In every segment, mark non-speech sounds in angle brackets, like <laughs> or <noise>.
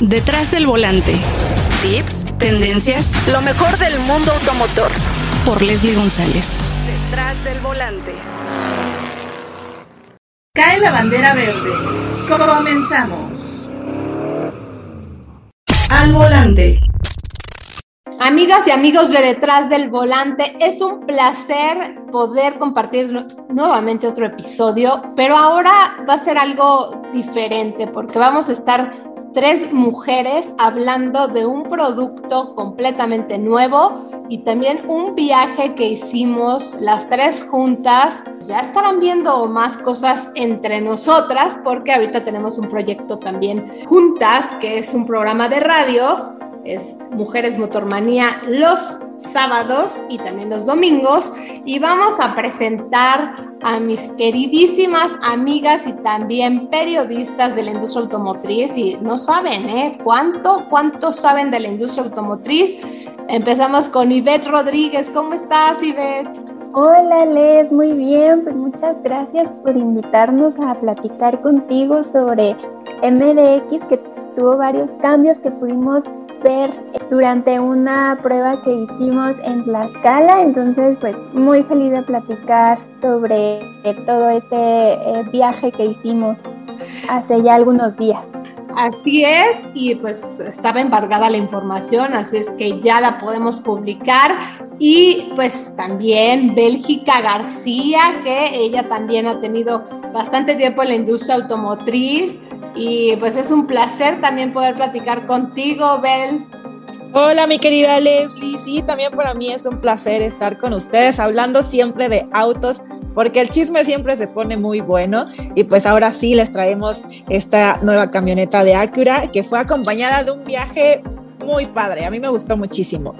Detrás del volante. Tips, tendencias, lo mejor del mundo automotor. Por Leslie González. Detrás del volante. Cae la bandera verde. Comenzamos. Al volante. Amigas y amigos de Detrás del Volante, es un placer poder compartir nuevamente otro episodio, pero ahora va a ser algo diferente porque vamos a estar tres mujeres hablando de un producto completamente nuevo y también un viaje que hicimos las tres juntas. Ya estarán viendo más cosas entre nosotras porque ahorita tenemos un proyecto también juntas, que es un programa de radio es Mujeres Motormanía los sábados y también los domingos y vamos a presentar a mis queridísimas amigas y también periodistas de la industria automotriz y no saben, ¿eh? ¿Cuánto, cuánto saben de la industria automotriz? Empezamos con Ivette Rodríguez. ¿Cómo estás, Ivette? Hola Les, muy bien, pues muchas gracias por invitarnos a platicar contigo sobre MDX que tuvo varios cambios que pudimos ver durante una prueba que hicimos en Tlaxcala, entonces pues muy feliz de platicar sobre todo este eh, viaje que hicimos hace ya algunos días. Así es, y pues estaba embargada la información, así es que ya la podemos publicar. Y pues también Bélgica García, que ella también ha tenido bastante tiempo en la industria automotriz, y pues es un placer también poder platicar contigo, Bel. Hola, mi querida Leslie. Sí, también para mí es un placer estar con ustedes hablando siempre de autos, porque el chisme siempre se pone muy bueno. Y pues ahora sí les traemos esta nueva camioneta de Acura que fue acompañada de un viaje muy padre. A mí me gustó muchísimo.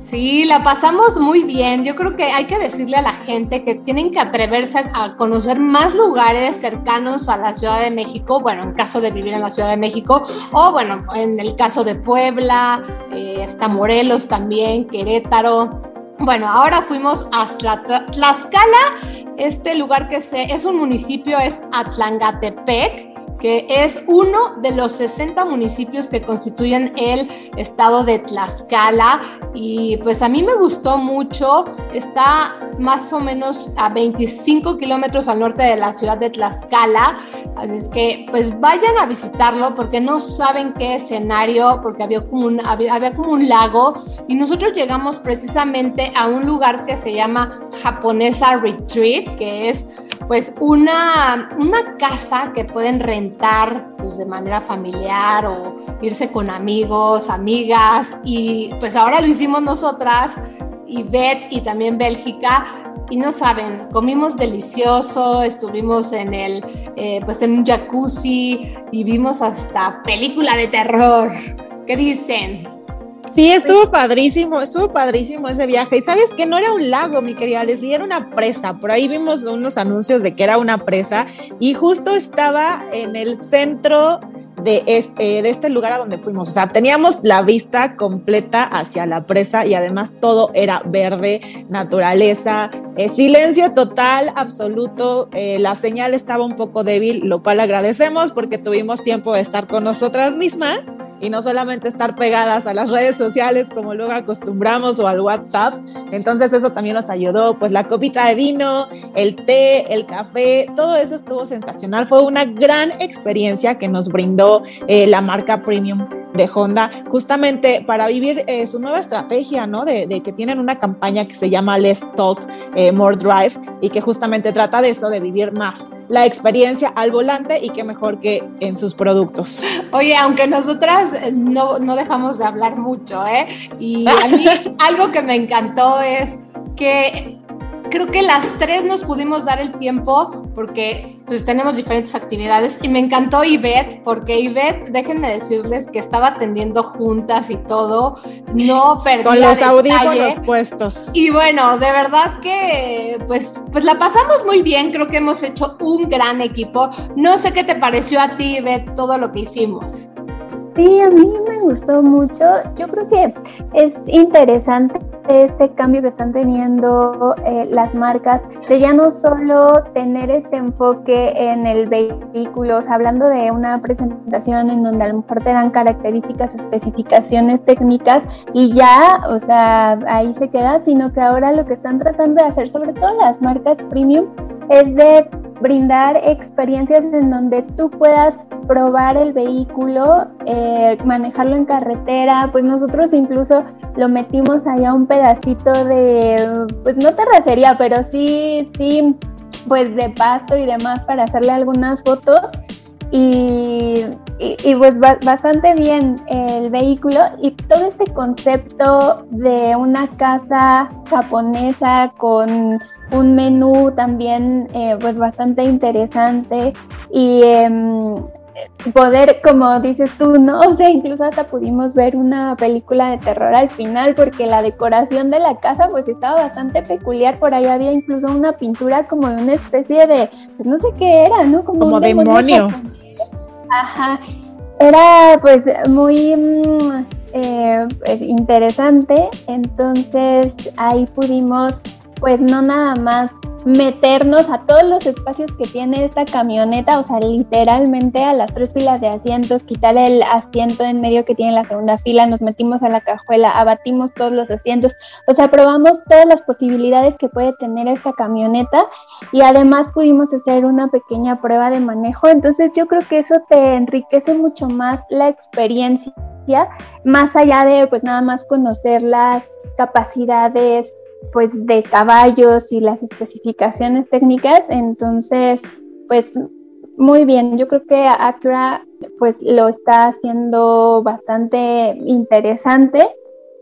Sí, la pasamos muy bien. Yo creo que hay que decirle a la gente que tienen que atreverse a conocer más lugares cercanos a la Ciudad de México, bueno, en caso de vivir en la Ciudad de México, o bueno, en el caso de Puebla, eh, está Morelos también, Querétaro. Bueno, ahora fuimos hasta Tlaxcala, este lugar que se, es un municipio, es Atlangatepec, que es uno de los 60 municipios que constituyen el estado de Tlaxcala. Y pues a mí me gustó mucho, está más o menos a 25 kilómetros al norte de la ciudad de Tlaxcala, así es que pues vayan a visitarlo porque no saben qué escenario, porque había como un, había, había como un lago. Y nosotros llegamos precisamente a un lugar que se llama Japonesa Retreat, que es pues una, una casa que pueden rentar pues, de manera familiar o irse con amigos, amigas y pues ahora lo hicimos nosotras y Beth y también Bélgica y no saben, comimos delicioso, estuvimos en el, eh, pues en un jacuzzi y vimos hasta película de terror. ¿Qué dicen? Sí, estuvo padrísimo, estuvo padrísimo ese viaje. Y sabes que no era un lago, mi querida Leslie, era una presa. Por ahí vimos unos anuncios de que era una presa y justo estaba en el centro de este, este lugar a donde fuimos. O sea, teníamos la vista completa hacia la presa y además todo era verde, naturaleza, eh, silencio total, absoluto. Eh, la señal estaba un poco débil, lo cual agradecemos porque tuvimos tiempo de estar con nosotras mismas y no solamente estar pegadas a las redes sociales como luego acostumbramos o al WhatsApp. Entonces eso también nos ayudó, pues la copita de vino, el té, el café, todo eso estuvo sensacional. Fue una gran experiencia que nos brindó eh, la marca Premium de Honda, justamente para vivir eh, su nueva estrategia, ¿no? De, que tienen una campaña que se llama Let's Talk eh, More Drive y que justamente trata de eso, de vivir más la experiencia al volante y qué mejor que en sus productos. Oye, aunque nosotras eh, no, no dejamos de hablar mucho, ¿eh? Y a mí <laughs> algo que me encantó es que creo que las tres nos pudimos dar el tiempo porque pues tenemos diferentes actividades y me encantó Ivette porque Ivette, déjenme decirles que estaba atendiendo juntas y todo, no perdí <laughs> Con los audífonos puestos. Y bueno, de verdad que pues, pues la pasamos muy bien, creo que hemos hecho un gran equipo. No sé qué te pareció a ti, Ivette, todo lo que hicimos. Sí, a mí me gustó mucho. Yo creo que es interesante este cambio que están teniendo eh, las marcas de ya no solo tener este enfoque en el vehículo, o sea, hablando de una presentación en donde a lo mejor te dan características especificaciones técnicas y ya, o sea, ahí se queda, sino que ahora lo que están tratando de hacer, sobre todo las marcas premium, es de brindar experiencias en donde tú puedas probar el vehículo, eh, manejarlo en carretera, pues nosotros incluso lo metimos allá un pedacito de, pues no terracería, pero sí, sí, pues de pasto y demás para hacerle algunas fotos. Y, y, pues bastante bien el vehículo y todo este concepto de una casa japonesa con un menú también eh, pues bastante interesante y em, poder, como dices tú, ¿no? <laughs> O sea, incluso hasta pudimos ver una película de terror al final porque la decoración de la casa pues estaba bastante peculiar, por ahí había incluso una pintura como de una especie de, pues no sé qué era, ¿no? Como, un demonio. Ajá, era pues muy... Mm, eh, pues, interesante, entonces ahí pudimos pues no nada más meternos a todos los espacios que tiene esta camioneta, o sea, literalmente a las tres filas de asientos, quitar el asiento en medio que tiene la segunda fila, nos metimos a la cajuela, abatimos todos los asientos, o sea, probamos todas las posibilidades que puede tener esta camioneta y además pudimos hacer una pequeña prueba de manejo, entonces yo creo que eso te enriquece mucho más la experiencia, más allá de pues nada más conocer las capacidades pues de caballos y las especificaciones técnicas, entonces pues muy bien, yo creo que Acura pues lo está haciendo bastante interesante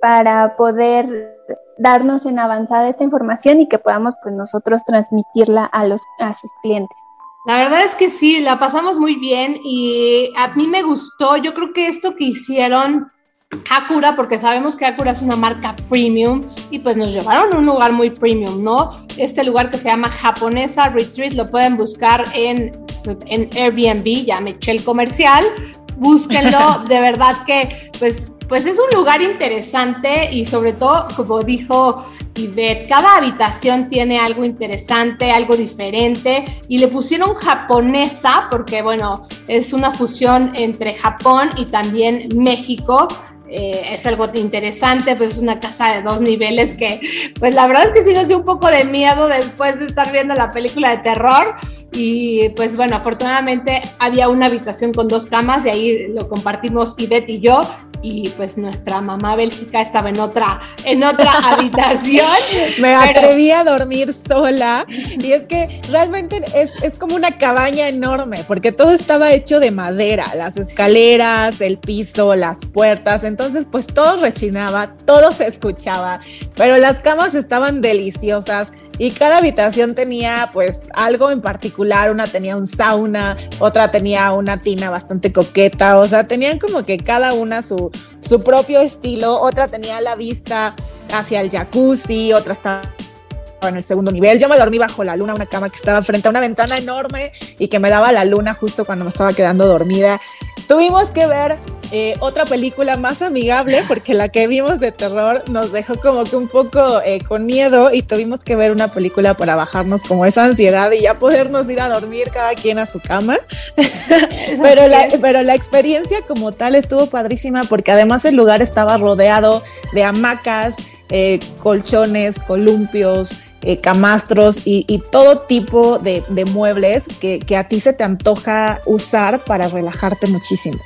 para poder darnos en avanzada esta información y que podamos pues nosotros transmitirla a los a sus clientes. La verdad es que sí, la pasamos muy bien y a mí me gustó, yo creo que esto que hicieron Acura, porque sabemos que Acura es una marca premium y pues nos llevaron a un lugar muy premium, ¿no? Este lugar que se llama Japonesa Retreat lo pueden buscar en, en Airbnb, ya me eché el comercial, búsquenlo, <laughs> de verdad que pues, pues es un lugar interesante y sobre todo, como dijo Ivette, cada habitación tiene algo interesante, algo diferente y le pusieron japonesa porque bueno, es una fusión entre Japón y también México eh, es algo interesante, pues es una casa de dos niveles que, pues la verdad es que sí nos dio un poco de miedo después de estar viendo la película de terror. Y pues bueno, afortunadamente había una habitación con dos camas y ahí lo compartimos Ivette y yo y pues nuestra mamá Bélgica estaba en otra, en otra <laughs> habitación. Me atreví a dormir sola y es que realmente es, es, como una cabaña enorme porque todo estaba hecho de madera, las escaleras, el piso, las puertas, entonces pues todo rechinaba, todo se escuchaba, pero las camas estaban deliciosas y cada habitación tenía pues algo en particular, una tenía un sauna, otra tenía una tina bastante coqueta, o sea, tenían como que cada una su, su propio estilo, otra tenía la vista hacia el jacuzzi, otra estaba en el segundo nivel. Yo me dormí bajo la luna, una cama que estaba frente a una ventana enorme y que me daba la luna justo cuando me estaba quedando dormida. Tuvimos que ver eh, otra película más amigable porque la que vimos de terror nos dejó como que un poco eh, con miedo y tuvimos que ver una película para bajarnos como esa ansiedad y ya podernos ir a dormir cada quien a su cama. pero, la, pero la experiencia como tal estuvo padrísima porque además el lugar estaba rodeado de hamacas, eh, colchones, columpios, camastros y, todo tipo de, muebles que, que, a ti se te antoja usar para relajarte muchísimo.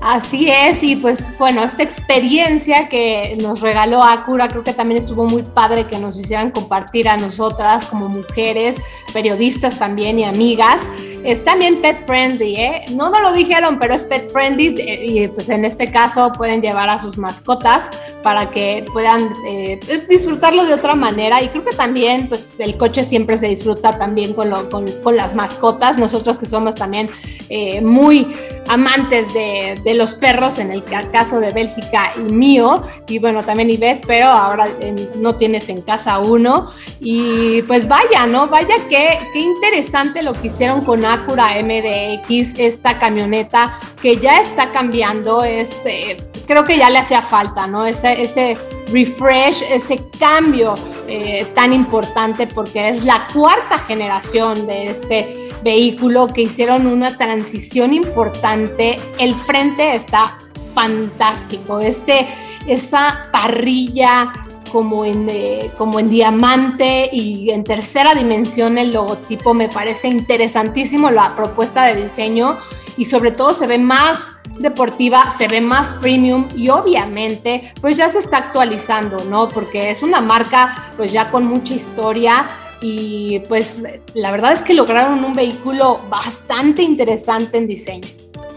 Así es, y pues bueno, esta experiencia que nos regaló Acura, creo que también estuvo muy padre que nos hicieran compartir a nosotras como mujeres, periodistas también y amigas. Es también pet friendly, ¿eh? No, no lo dijeron, pero es pet friendly eh, y pues en este caso pueden llevar a sus mascotas para que puedan eh, disfrutarlo de otra manera y creo que también pues el coche siempre se disfruta también con, lo, con, con las mascotas, nosotros que somos también eh, muy amantes de, de, los perros, en el caso de Bélgica y mío, y bueno, también Ivette, pero ahora no tienes en casa uno y pues vaya, ¿no? Vaya que qué interesante lo que hicieron con Acura MDX, esta camioneta que ya está cambiando, es, eh, creo que ya le hacía falta, ¿no? Ese, ese refresh, ese cambio eh, tan importante porque es la cuarta generación de este vehículo que hicieron una transición importante. El frente está fantástico. Este, esa parrilla como en, eh, como en diamante y en tercera dimensión el logotipo me parece interesantísimo la propuesta de diseño y sobre todo se ve más deportiva, se ve más premium y obviamente pues ya se está actualizando, ¿no? Porque es una marca pues ya con mucha historia y pues la verdad es que lograron un vehículo bastante interesante en diseño.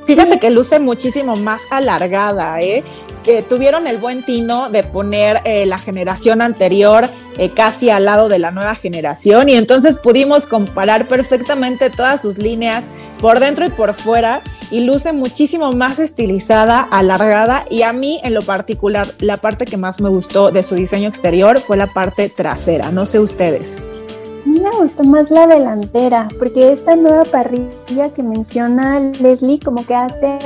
Fíjate que luce muchísimo más alargada, ¿eh? Tuvieron el buen tino de poner eh, la generación anterior eh, casi al lado de la nueva generación y entonces pudimos comparar perfectamente todas sus líneas por dentro y por fuera y luce muchísimo más estilizada, alargada y a mí en lo particular la parte que más me gustó de su diseño exterior fue la parte trasera, no sé ustedes. Mí me gustó más la delantera, porque esta nueva parrilla que menciona Leslie como que hace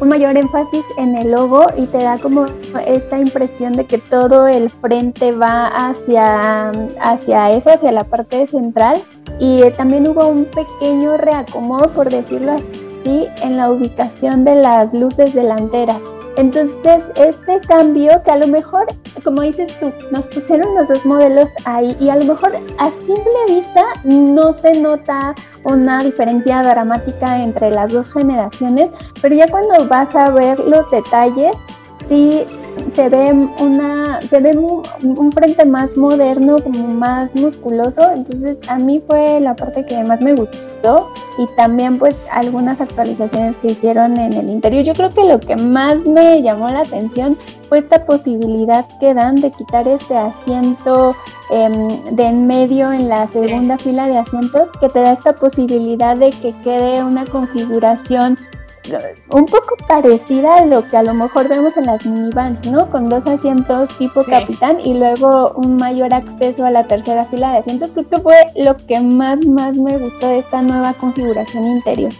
un mayor énfasis en el logo y te da como esta impresión de que todo el frente va hacia, hacia eso, hacia la parte central. Y también hubo un pequeño reacomodo, por decirlo así, en la ubicación de las luces delanteras. Entonces, este cambio que a lo mejor, como dices tú, nos pusieron los dos modelos ahí y a lo mejor a simple vista no se nota una diferencia dramática entre las dos generaciones, pero ya cuando vas a ver los detalles, sí se ve una se ve un, frente más moderno como más musculoso. Entonces a mí fue la parte que más me gustó y también pues algunas actualizaciones que hicieron en el interior. Yo creo que lo que más me llamó la atención fue esta posibilidad que dan de quitar este asiento em, de en medio en la segunda fila de asientos que te da esta posibilidad de que quede una configuración un poco parecida a lo que a lo mejor vemos en las minivans, ¿no? Con dos asientos tipo capitán y luego un mayor acceso a la tercera fila de asientos. Creo que fue lo que más, más me gustó de esta nueva configuración interior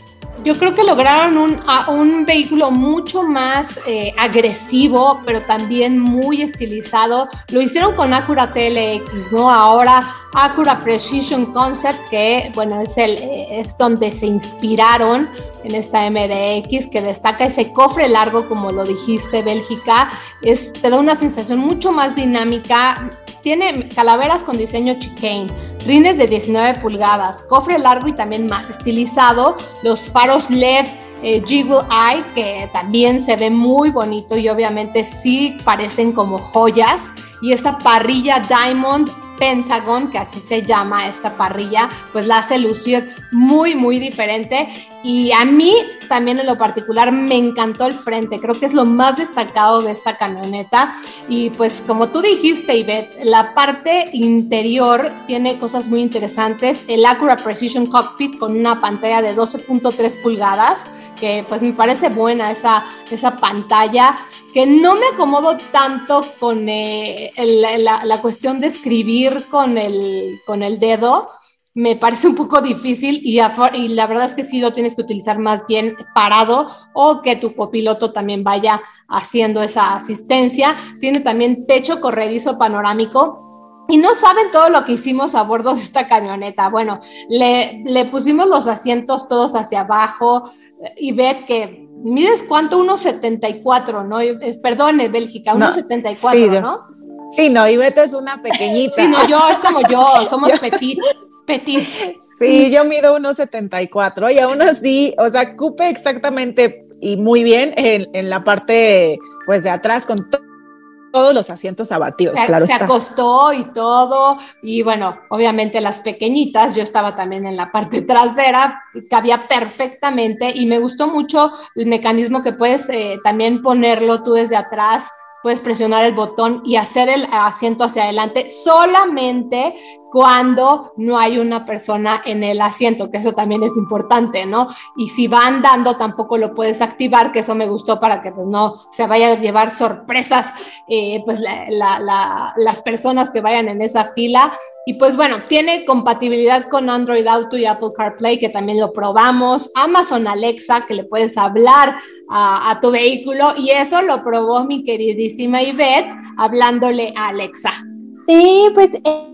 yo creo que lograron un, un vehículo mucho más eh, agresivo, pero también muy estilizado. Lo hicieron con Acura TLX, ¿no? Ahora Acura Precision Concept, que bueno, es, el, es donde se inspiraron en esta MDX, que destaca ese cofre largo, como lo dijiste, Bélgica. Es, te da una sensación mucho más dinámica, tiene calaveras con diseño chicane, rines de 19 pulgadas, cofre largo y también más estilizado, los faros LED eh, Jiggle Eye, que también se ve muy bonito y obviamente sí parecen como joyas, y esa parrilla Diamond Pentagon, que así se llama esta parrilla, pues la hace lucir muy, muy diferente. Y a mí también en lo particular me encantó el frente, creo que es lo más destacado de esta camioneta. Y pues como tú dijiste, Ivette, la parte interior tiene cosas muy interesantes. El Acura Precision Cockpit con una pantalla de 12.3 pulgadas, que pues me parece buena esa, esa pantalla que no me acomodo tanto con eh, la, cuestión de escribir con el, con el dedo. Me parece un poco difícil y, la verdad es que sí lo tienes que utilizar más bien parado o que tu copiloto también vaya haciendo esa asistencia. Tiene también techo corredizo panorámico y no saben todo lo que hicimos a bordo de esta camioneta. Bueno, le pusimos los asientos todos hacia abajo y ve que mides cuánto, 1,74, ¿no? Es, perdone, Bélgica, 1,74, sí, ¿no? Sí, no, Ivette es una pequeñita. Sí, no, yo es como yo, <laughs> somos petit, petit. Sí, yo mido 1,74 y aún así, o sea, cupe exactamente y muy bien en, en la parte, pues, de atrás con todo todos los asientos abatidos, se, claro. Se acostó y todo, y bueno, obviamente las pequeñitas, yo estaba también en la parte <laughs> trasera, cabía perfectamente y me gustó mucho el mecanismo que puedes eh, también ponerlo tú desde atrás puedes presionar el botón y hacer el asiento hacia adelante, solamente cuando no hay una persona en el asiento, que eso también es importante, ¿no? Y si va andando, tampoco lo puedes activar, que eso me gustó para que pues no se vaya a llevar sorpresas, eh, pues las personas que vayan en esa fila. Y pues bueno, tiene compatibilidad con Android Auto y Apple CarPlay, que también lo probamos, Amazon Alexa, que le puedes hablar a, a tu vehículo, y eso lo probó mi queridísima Ivette hablándole a Alexa. Sí, pues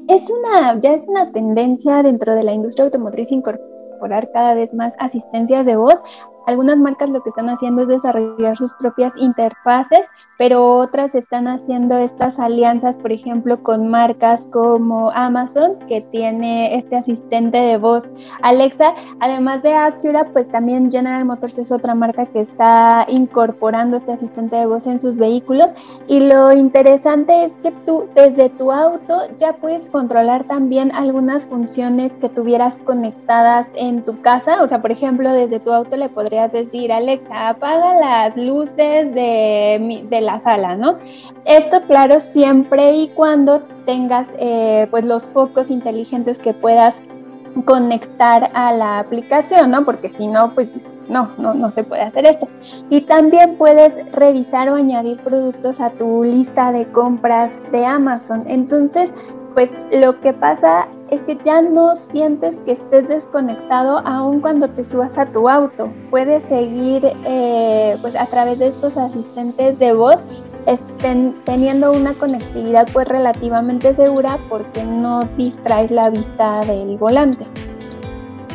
es una, ya es una tendencia dentro de la industria automotriz incorporar cada vez más asistencias de voz algunas marcas lo que están haciendo es desarrollar sus propias interfaces, pero otras están haciendo estas alianzas, por ejemplo, con marcas como Amazon, que tiene este asistente de voz Alexa. Además de Acura, pues también General Motors es otra marca que está incorporando este asistente de voz en sus vehículos. Y lo interesante es que tú desde tu auto ya puedes controlar también algunas funciones que tuvieras conectadas en tu casa. O sea, por ejemplo, desde tu auto le podrías decir, Alexa, apaga las luces de, de la sala, ¿no? Esto, claro, siempre y cuando tengas eh, pues los focos inteligentes que puedas conectar a la aplicación, ¿no? Porque si no, pues no, no, no se puede hacer esto. Y también puedes revisar o añadir productos a tu lista de compras de Amazon. Entonces, pues lo que pasa es que ya no sientes que estés desconectado aun cuando te subas a tu auto. Puedes seguir eh, pues a través de estos asistentes de voz estén teniendo una conectividad pues relativamente segura porque no distraes la vista del volante.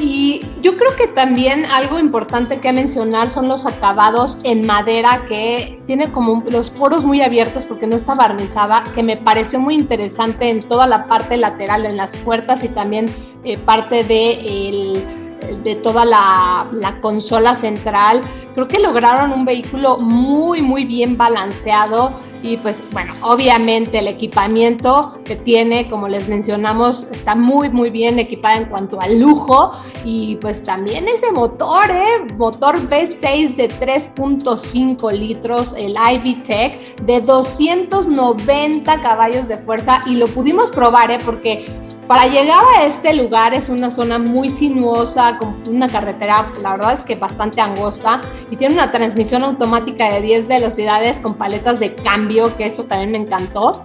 Y yo creo que también algo importante que mencionar son los acabados en madera que tiene como los poros muy abiertos porque no está barnizada, que me pareció muy interesante en toda la parte lateral, en las puertas y también eh, parte de el de toda la, consola central. Creo que lograron un vehículo muy, muy bien balanceado y pues bueno, obviamente el equipamiento que tiene, como les mencionamos, está muy, muy bien equipada en cuanto al lujo y pues también ese motor, ¿eh? motor V6 de 3.5 litros, el Ivy Tech de 290 caballos de fuerza y lo pudimos probar, ¿eh? porque para llegar a este lugar es una zona muy sinuosa, con una carretera, la verdad es que bastante angosta, y tiene una transmisión automática de 10 velocidades con paletas de cambio, que eso también me encantó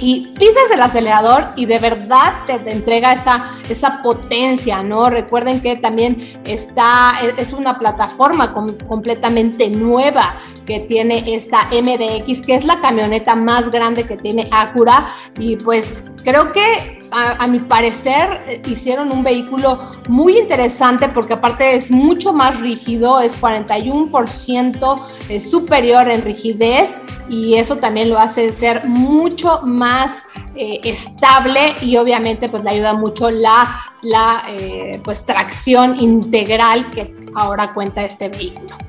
y pisas el acelerador y de verdad te, entrega esa, esa potencia, ¿no? Recuerden que también está, es una plataforma completamente nueva que tiene esta MDX, que es la camioneta más grande que tiene Acura y pues creo que a, mi parecer eh, hicieron un vehículo muy interesante porque aparte es mucho más rígido, es 41% eh, superior en rigidez y eso también lo hace ser mucho más eh, estable y obviamente pues le ayuda mucho la, la pues tracción integral que ahora cuenta este vehículo.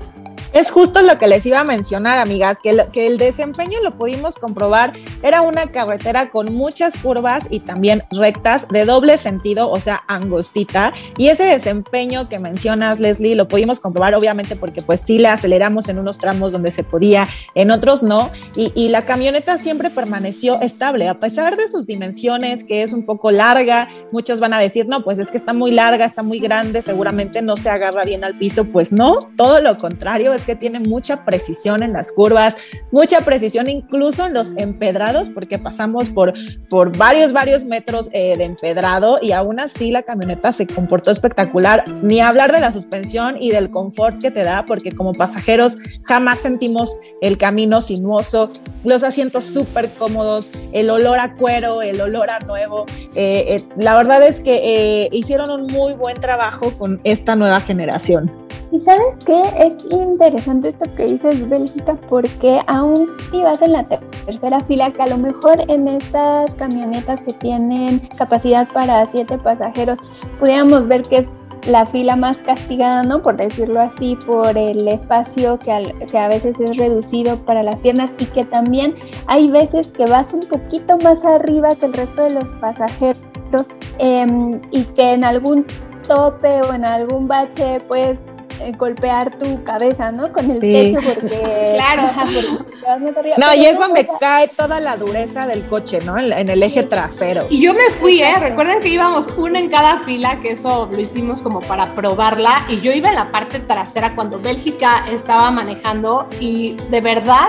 Es justo lo que les iba a mencionar, amigas, que, que el desempeño lo pudimos comprobar. Era una carretera con muchas curvas y también rectas de doble sentido, o sea, angostita. Y ese desempeño que mencionas, Leslie, lo pudimos comprobar, obviamente, porque pues sí le aceleramos en unos tramos donde se podía, en otros no. Y, y la camioneta siempre permaneció estable, a pesar de sus dimensiones, que es un poco larga. Muchos van a decir, no, pues es que está muy larga, está muy grande, seguramente no se agarra bien al piso. Pues no, todo lo contrario que tiene mucha precisión en las curvas, mucha precisión incluso en los empedrados, porque pasamos por, por varios, varios metros eh, de empedrado y aún así la camioneta se comportó espectacular. Ni hablar de la suspensión y del confort que te da, porque como pasajeros jamás sentimos el camino sinuoso, los asientos súper cómodos, el olor a cuero, el olor a nuevo. Eh, eh, la verdad es que hicieron un muy buen trabajo con esta nueva generación. Y sabes qué, es interesante esto que dices, Bélgica, porque aún si vas en la tercera fila, que a lo mejor en estas camionetas que tienen capacidad para siete pasajeros, pudiéramos ver que es la fila más castigada, ¿no? Por decirlo así, por el espacio que, a veces es reducido para las piernas y que también hay veces que vas un poquito más arriba que el resto de los pasajeros em, y que en algún tope o en algún bache, eh, golpear tu cabeza, ¿no? Con el techo porque... <laughs> claro. no, y es donde cae toda la dureza del coche, ¿no? En, el eje trasero. Y yo me fui, ¿eh? Recuerden que íbamos una en cada fila, que eso lo hicimos como para probarla, y yo iba en la parte trasera cuando Bélgica estaba manejando y de verdad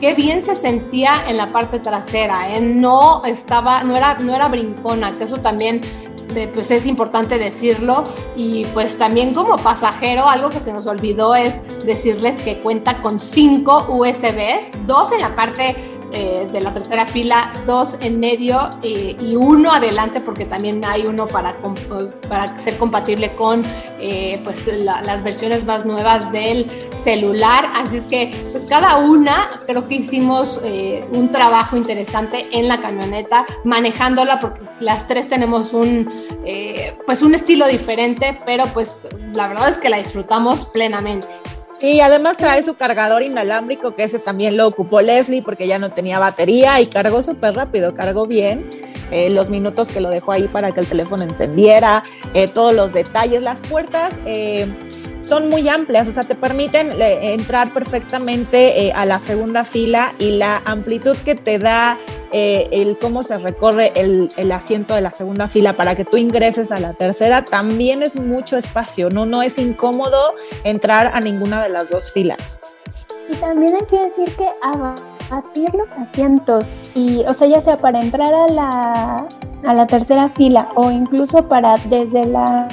qué bien se sentía en la parte trasera, ¿eh? No estaba, no era, no era brincona, que eso también pues es importante decirlo. Y pues también como pasajero algo que se nos olvidó es decirles que cuenta con cinco USBs, dos en la parte eh, de la tercera fila, dos en medio eh, y uno adelante porque también hay uno para, para ser compatible con eh, pues las versiones más nuevas del celular. Así es que pues cada una creo que hicimos un trabajo interesante en la camioneta manejándola porque las tres tenemos un pues un estilo diferente, pero pues la verdad es que la disfrutamos plenamente. Sí, además trae su cargador inalámbrico, que ese también lo ocupó Leslie porque ya no tenía batería y cargó súper rápido, cargó bien. Eh, los minutos que lo dejó ahí para que el teléfono encendiera, eh, todos los detalles, las puertas. Eh, son muy amplias, o sea, te permiten entrar perfectamente eh, a la segunda fila y la amplitud que te da eh, el cómo se recorre el, el, asiento de la segunda fila para que tú ingreses a la tercera, también es mucho espacio, ¿no? No es incómodo entrar a ninguna de las dos filas. Y también hay que decir que abatir los asientos. Y, o sea, ya sea para entrar a la, a la tercera fila o incluso para desde la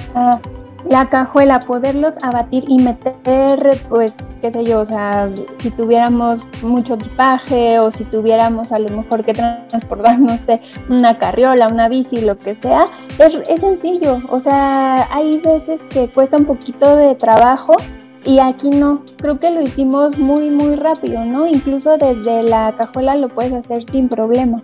la cajuela, poderlos abatir y meter, pues, qué sé yo, o sea, si tuviéramos mucho equipaje o si tuviéramos a lo mejor que transportarnos <laughs> de una carriola, una bici, lo que sea, es, es sencillo, o sea, hay veces que cuesta un poquito de trabajo y aquí no, creo que lo hicimos muy, muy rápido, ¿no? Incluso desde la cajuela lo puedes hacer sin problema.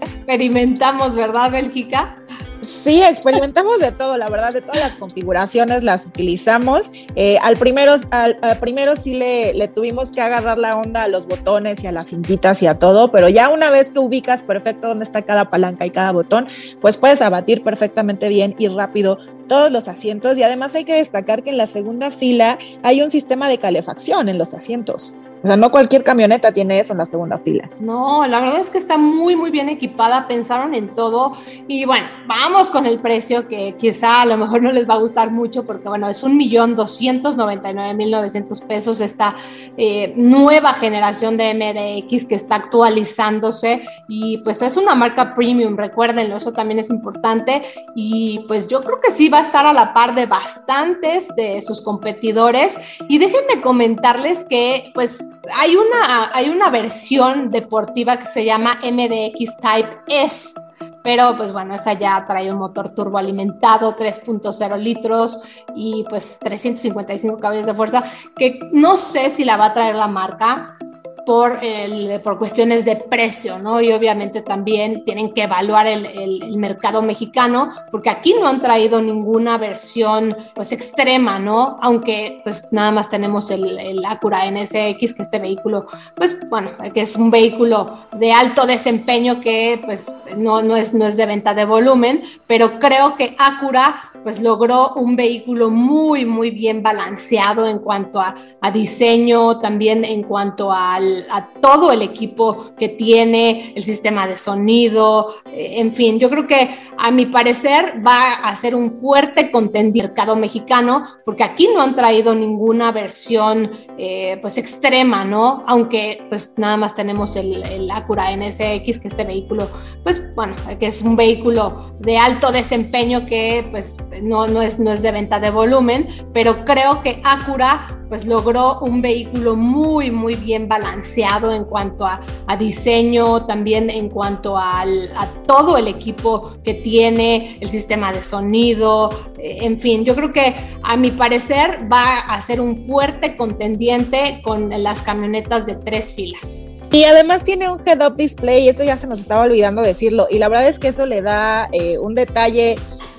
Experimentamos, ¿verdad, Bélgica? Sí, experimentamos de todo, la verdad, de todas las configuraciones las utilizamos. Eh, al, primero, al, primero sí le, le, tuvimos que agarrar la onda a los botones y a las cintitas y a todo, pero ya una vez que ubicas perfecto dónde está cada palanca y cada botón, pues puedes abatir perfectamente bien y rápido todos los asientos. Y además hay que destacar que en la segunda fila hay un sistema de calefacción en los asientos. O sea, no cualquier camioneta tiene eso en la segunda fila. No, la verdad es que está muy, muy bien equipada, pensaron en todo. Y bueno, vamos con el precio que quizá a lo mejor no les va a gustar mucho porque bueno, es un millón doscientos noventa y nueve mil novecientos pesos esta eh, nueva generación de MDX que está actualizándose y pues es una marca premium, recuérdenlo, eso también es importante. Y pues yo creo que sí va a estar a la par de bastantes de sus competidores. Y déjenme comentarles que pues hay una, hay una versión deportiva que se llama MDX Type S, pero pues bueno, esa ya trae un motor turboalimentado, 3.0 litros y pues 355 caballos de fuerza, que no sé si la va a traer la marca, por, el, por cuestiones de precio, ¿no? Y obviamente también tienen que evaluar el, el, mercado mexicano, porque aquí no han traído ninguna versión, pues, extrema, ¿no? Aunque, pues, nada más tenemos el, el Acura NSX, que este vehículo, pues, bueno, que es un vehículo de alto desempeño que, pues, no, no, es, no es de venta de volumen, pero creo que Acura pues logró un vehículo muy, muy bien balanceado en cuanto a, diseño, también en cuanto al, a todo el equipo que tiene, el sistema de sonido, eh, en fin, yo creo que a mi parecer va a ser un fuerte contendiente mercado mexicano, porque aquí no han traído ninguna versión eh, pues extrema, ¿no? Aunque pues nada más tenemos el, el Acura NSX, que este vehículo, pues bueno, que es un vehículo de alto desempeño que pues no, no, es, no es de venta de volumen, pero creo que Acura pues logró un vehículo muy, muy bien balanceado en cuanto a, diseño, también en cuanto a todo el equipo que tiene, el sistema de sonido, eh, en fin, yo creo que a mi parecer va a ser un fuerte contendiente con las camionetas de tres filas. Y además tiene un head-up display, eso ya se nos estaba olvidando decirlo, y la verdad es que eso le da eh, un detalle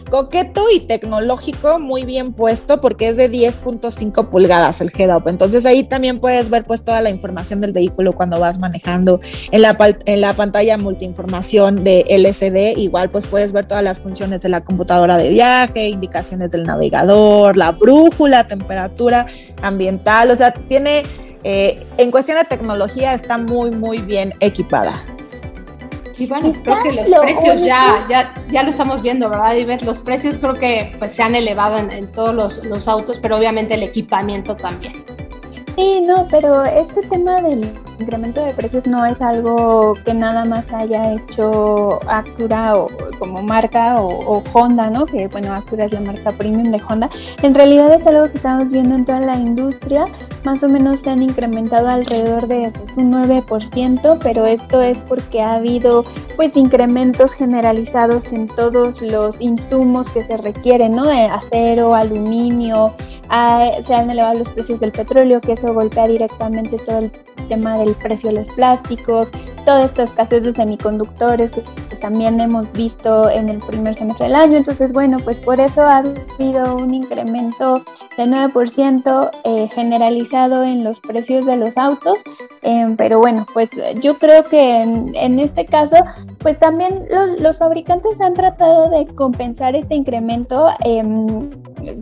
coqueto y tecnológico, muy bien puesto porque es de 10.5 pulgadas el head-up. Entonces ahí también puedes ver pues toda la información del vehículo cuando vas manejando. En la, en la pantalla multiinformación de LCD, igual pues puedes ver todas las funciones de la computadora de viaje, indicaciones del navegador, la brújula, temperatura ambiental, o sea, tiene, eh, en cuestión de tecnología está muy, muy bien equipada. Y bueno, creo que los precios ya, ya, ya lo estamos viendo, ¿verdad, Ivette? Los precios creo que pues, se han elevado en, en todos los, los autos, pero obviamente el equipamiento también. Sí, no, pero este tema del incremento de precios no es algo que nada más haya hecho Acura o como marca o, Honda, ¿no? Que bueno, Acura es la marca premium de Honda. En realidad es algo que estamos viendo en toda la industria. Más o menos se han incrementado alrededor de pues, un 9%, pero esto es porque ha habido pues incrementos generalizados en todos los insumos que se requieren, ¿no? Eh, acero, aluminio, se han elevado los precios del petróleo, que eso golpea directamente todo el tema del precio de los plásticos, toda esta escasez de semiconductores que, también hemos visto en el primer semestre del año. Entonces, bueno, pues por eso ha habido un incremento de 9% eh, generalizado en los precios de los autos. Em, pero bueno, pues yo creo que en, este caso, pues también los, los, fabricantes han tratado de compensar este incremento em,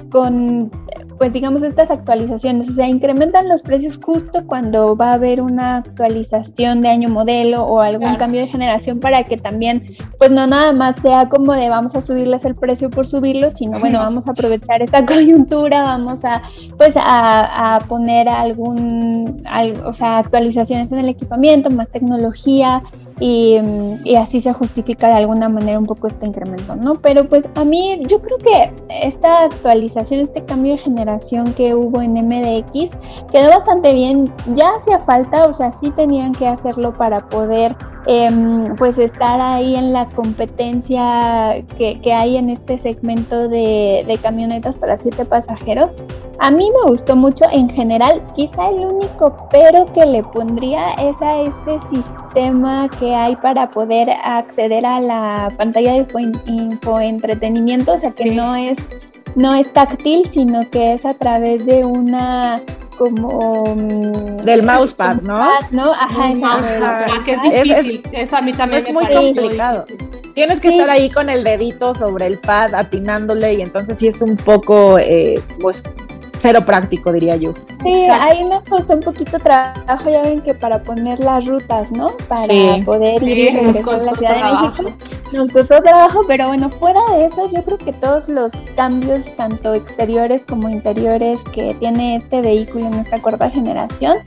con pues digamos estas actualizaciones, o sea, incrementan los precios justo cuando va a haber una actualización de año modelo o algún cambio de generación para que también, pues no nada más sea como de vamos a subirles el precio por subirlo, sino bueno, vamos a aprovechar esta <laughs> coyuntura, vamos a pues a, poner algún, o sea, actualizaciones en el equipamiento, más tecnología, y, así se justifica de alguna manera un poco este incremento, ¿no? Pero pues a mí yo creo que esta actualización, este cambio de generación que hubo en MDX quedó bastante bien, ya hacía falta, o sea, sí tenían que hacerlo para poder Em, pues estar ahí en la competencia que, hay en este segmento de, camionetas para siete pasajeros. A mí me gustó mucho en general, quizá el único pero que le pondría es a este sistema que hay para poder acceder a la pantalla de infoentretenimiento, o sea que no es no es táctil, sino que es a través de una como mm, del mousepad, ¿no? ¿no? Ajá, Ajá. que es difícil. Eso a mí también es muy complicado. Tienes que estar ahí con el dedito sobre el pad atinándole y entonces sí es un poco pues cero práctico, diría yo. Sí, ahí me costó un poquito trabajo, ya ven que para poner las rutas, ¿no? Para poder ir a la Ciudad de México. Nos costó trabajo, pero bueno, fuera de eso, yo creo que todos los cambios, tanto exteriores como interiores, que tiene este vehículo en esta cuarta generación,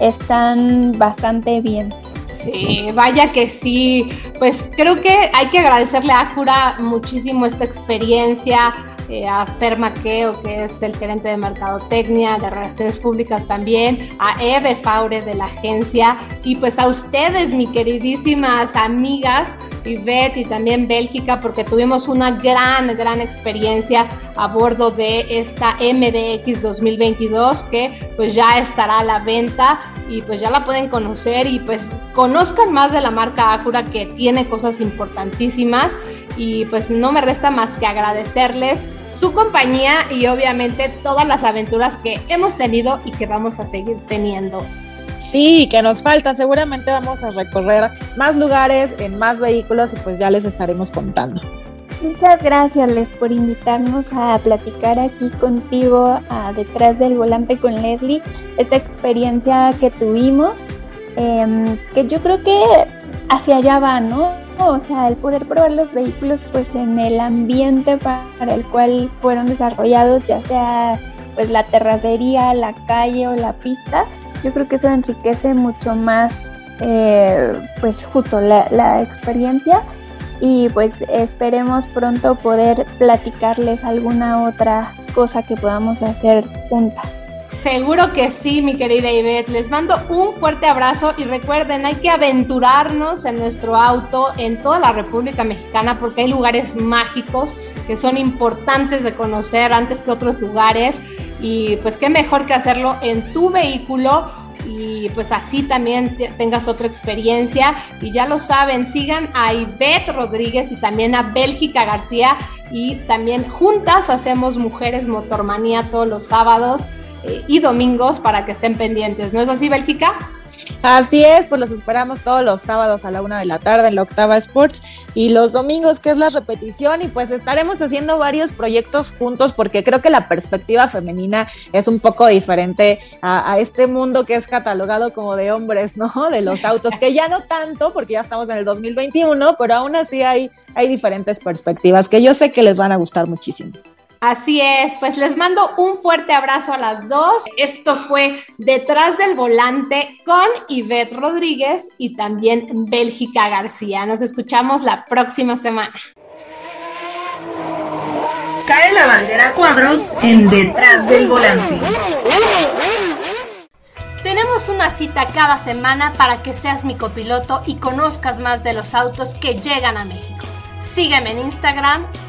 están bastante bien. Sí, vaya que sí. Pues creo que hay que agradecerle a Acura muchísimo esta experiencia eh, a Fer Maqueo, que es el gerente de Mercadotecnia, de Relaciones Públicas también, a Eve Faure de la agencia y pues a ustedes, mis queridísimas amigas, Ivette y también Bélgica, porque tuvimos una gran, gran experiencia a bordo de esta MDX 2022 que pues ya estará a la venta y pues ya la pueden conocer y pues conozcan más de la marca Acura que tiene cosas importantísimas y pues no me resta más que agradecerles su compañía y obviamente todas las aventuras que hemos tenido y que vamos a seguir teniendo. Sí, que nos falta. Seguramente vamos a recorrer más lugares en más vehículos y pues ya les estaremos contando. Muchas gracias Les por invitarnos a platicar aquí contigo detrás del volante con Leslie, esta experiencia que tuvimos, em, que yo creo que hacia allá va, ¿no? o sea, el poder probar los vehículos pues en el ambiente para el cual fueron desarrollados, ya sea pues la terracería, la calle o la pista, yo creo que eso enriquece mucho más eh, pues justo la, la experiencia y pues esperemos pronto poder platicarles alguna otra cosa que podamos hacer juntas. Seguro que sí, mi querida Ivette. Les mando un fuerte abrazo y recuerden, hay que aventurarnos en nuestro auto en toda la República Mexicana porque hay lugares mágicos que son importantes de conocer antes que otros lugares y pues qué mejor que hacerlo en tu vehículo y pues así también tengas otra experiencia. Y ya lo saben, sigan a Ivette Rodríguez y también a Bélgica García y también juntas hacemos Mujeres Motormanía todos los sábados y domingos para que estén pendientes. ¿No es así, Bélgica? Así es, pues los esperamos todos los sábados a la una de la tarde en la Octava Sports y los domingos que es la repetición y pues estaremos haciendo varios proyectos juntos porque creo que la perspectiva femenina es un poco diferente a, este mundo que es catalogado como de hombres, ¿no? <laughs> De los autos, que ya no tanto porque ya estamos en el 2021, pero aún así hay, hay diferentes perspectivas que yo sé que les van a gustar muchísimo. Así es, pues les mando un fuerte abrazo a las dos. Esto fue Detrás del Volante con Ivette Rodríguez y también Bélgica García. Nos escuchamos la próxima semana. Cae la bandera cuadros en Detrás del Volante. Tenemos una cita cada semana para que seas mi copiloto y conozcas más de los autos que llegan a México. Sígueme en Instagram,